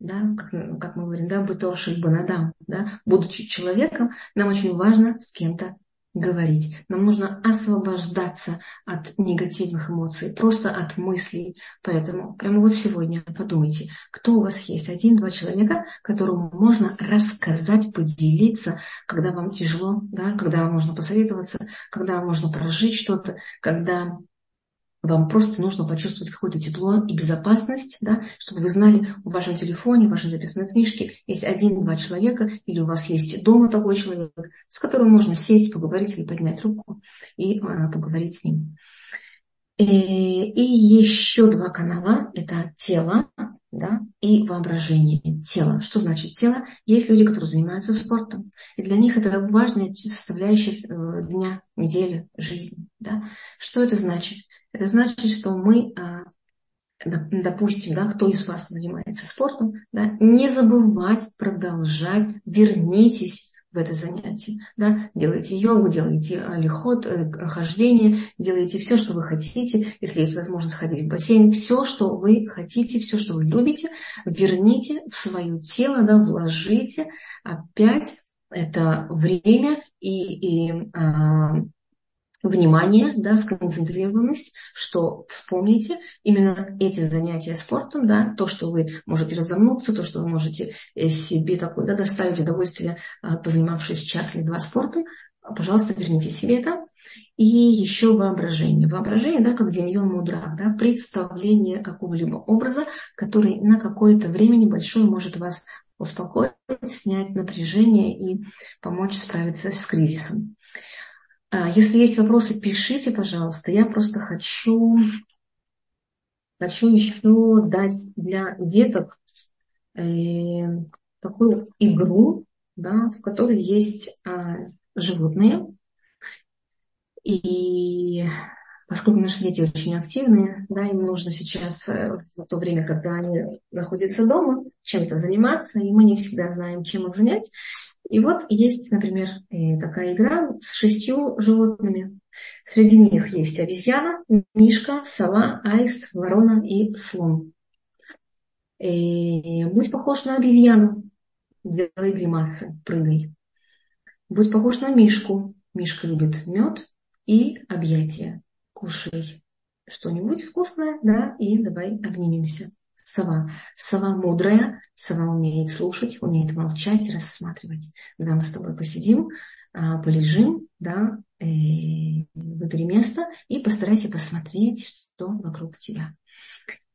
да, как, как мы говорим, да, быть банадам, да, будучи человеком, нам очень важно с кем-то говорить. Нам нужно освобождаться от негативных эмоций, просто от мыслей. Поэтому прямо вот сегодня подумайте, кто у вас есть, один-два человека, которому можно рассказать, поделиться, когда вам тяжело, да, когда вам можно посоветоваться, когда вам можно прожить что-то, когда вам просто нужно почувствовать какое-то тепло и безопасность, да, чтобы вы знали, в вашем телефоне, в вашей записной книжке есть один-два человека, или у вас есть дома такой человек, с которым можно сесть, поговорить или поднять руку и а, поговорить с ним. И, э, и еще два канала – это тело да, и воображение. Тело. Что значит тело? Есть люди, которые занимаются спортом, и для них это важная составляющая э, дня, недели, жизни. Да? Что это значит? Это значит, что мы, а, допустим, да, кто из вас занимается спортом, да, не забывать продолжать, вернитесь в это занятие. Да? Делайте йогу, делайте лихот, э, хождение, делайте все, что вы хотите. Если есть возможность ходить в бассейн, все, что вы хотите, все, что вы любите, верните в свое тело, да, вложите опять это время и, и а, внимание, да, сконцентрированность, что вспомните именно эти занятия спортом, да, то, что вы можете разомнуться, то, что вы можете э, себе такое, да, доставить удовольствие, а, позанимавшись час или два спортом, пожалуйста, верните себе это. И еще воображение. Воображение, да, как Демьон Мудрак, да, представление какого-либо образа, который на какое-то время небольшое может вас успокоить, снять напряжение и помочь справиться с кризисом. А, если есть вопросы, пишите, пожалуйста. Я просто хочу, хочу еще дать для деток э, такую игру, да, в которой есть э, животные. И поскольку наши дети очень активные, да, им нужно сейчас э, в то время, когда они находятся дома, чем-то заниматься, и мы не всегда знаем, чем их занять. И вот есть, например, э, такая игра с шестью животными. Среди них есть обезьяна, мишка, сова, аист, ворона и слон. И э, будь похож на обезьяну, делай гримасы, прыгай. Будь похож на мишку. Мишка любит мед и объятия. Кушай что-нибудь вкусное, да, и давай обнимемся сова. Сова мудрая, сова умеет слушать, умеет молчать, рассматривать. Когда мы с тобой посидим, а, полежим, да, выбери место и постарайся посмотреть, что вокруг тебя.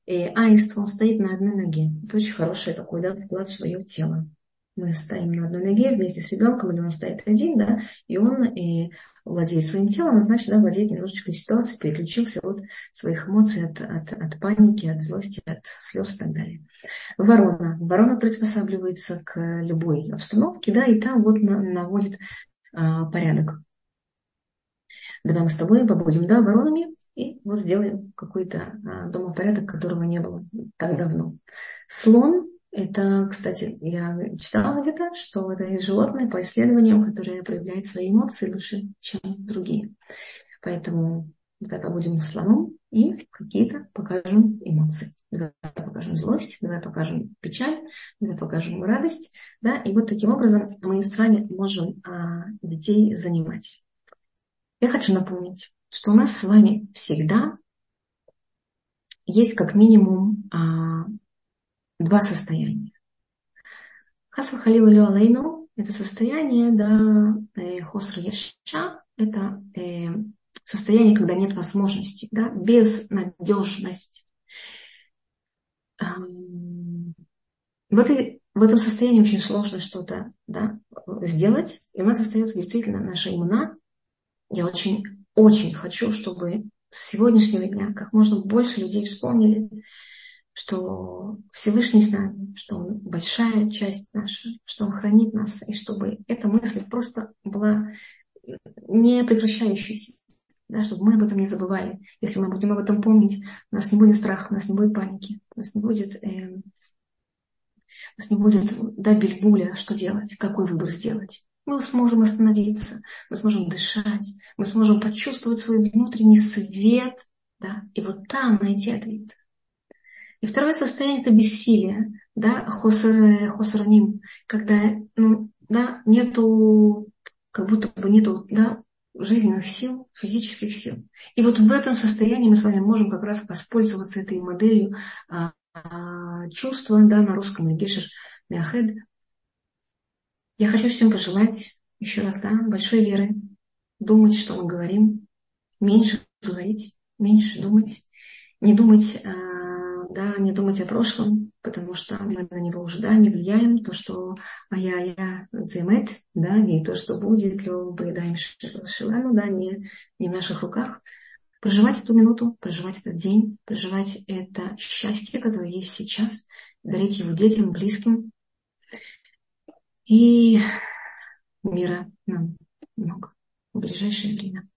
И аист, он стоит на одной ноге. Это очень хороший такой да, вклад в свое тело мы стоим на одной ноге вместе с ребенком, или он стоит один, да, и он и владеет своим телом, значит, да, владеет немножечко ситуацией, переключился от своих эмоций, от, от, от паники, от злости, от слез и так далее. Ворона. Ворона приспосабливается к любой обстановке, да, и там вот на, наводит а, порядок. Давай мы с тобой побудем, да, воронами, и вот сделаем какой-то а, домопорядок, которого не было так давно. Слон это, кстати, я читала где-то, что это есть животное по исследованиям, которое проявляет свои эмоции лучше, чем другие. Поэтому давай побудем слоном и какие-то покажем эмоции. Давай покажем злость, давай покажем печаль, давай покажем радость. Да? И вот таким образом мы с вами можем а, детей занимать. Я хочу напомнить, что у нас с вами всегда есть как минимум а, два состояния. Хасва халила лю алейну – это состояние, да, э, хосра яша – это э, состояние, когда нет возможности, да, безнадежность. Эм, в, этой, в этом состоянии очень сложно что-то да, сделать, и у нас остается действительно наша иммуна. Я очень, очень хочу, чтобы с сегодняшнего дня как можно больше людей вспомнили, что Всевышний с нами, что Он большая часть наша, что Он хранит нас, и чтобы эта мысль просто была не прекращающейся, да, чтобы мы об этом не забывали. Если мы будем об этом помнить, у нас не будет страха, у нас не будет паники, у нас не будет, э, у нас не будет да, бельбуля, что делать, какой выбор сделать. Мы сможем остановиться, мы сможем дышать, мы сможем почувствовать свой внутренний свет, да, и вот там найти ответ. И второе состояние – это бессилие, да, хосер, хосерним, когда ну, да, нету, как будто бы нету да, жизненных сил, физических сил. И вот в этом состоянии мы с вами можем как раз воспользоваться этой моделью а, а, чувства, да, на русском Легешер Мяхед. Я хочу всем пожелать еще раз, да, большой веры, думать, что мы говорим, меньше говорить, меньше думать, не думать а, да, не думать о прошлом, потому что мы на него уже, да, не влияем, то, что а я, я займет, да, и то, что будет, лё поедаем шивану, да, не, не в наших руках. Проживать эту минуту, проживать этот день, проживать это счастье, которое есть сейчас, дарить его детям, близким. И мира нам много в ближайшее время.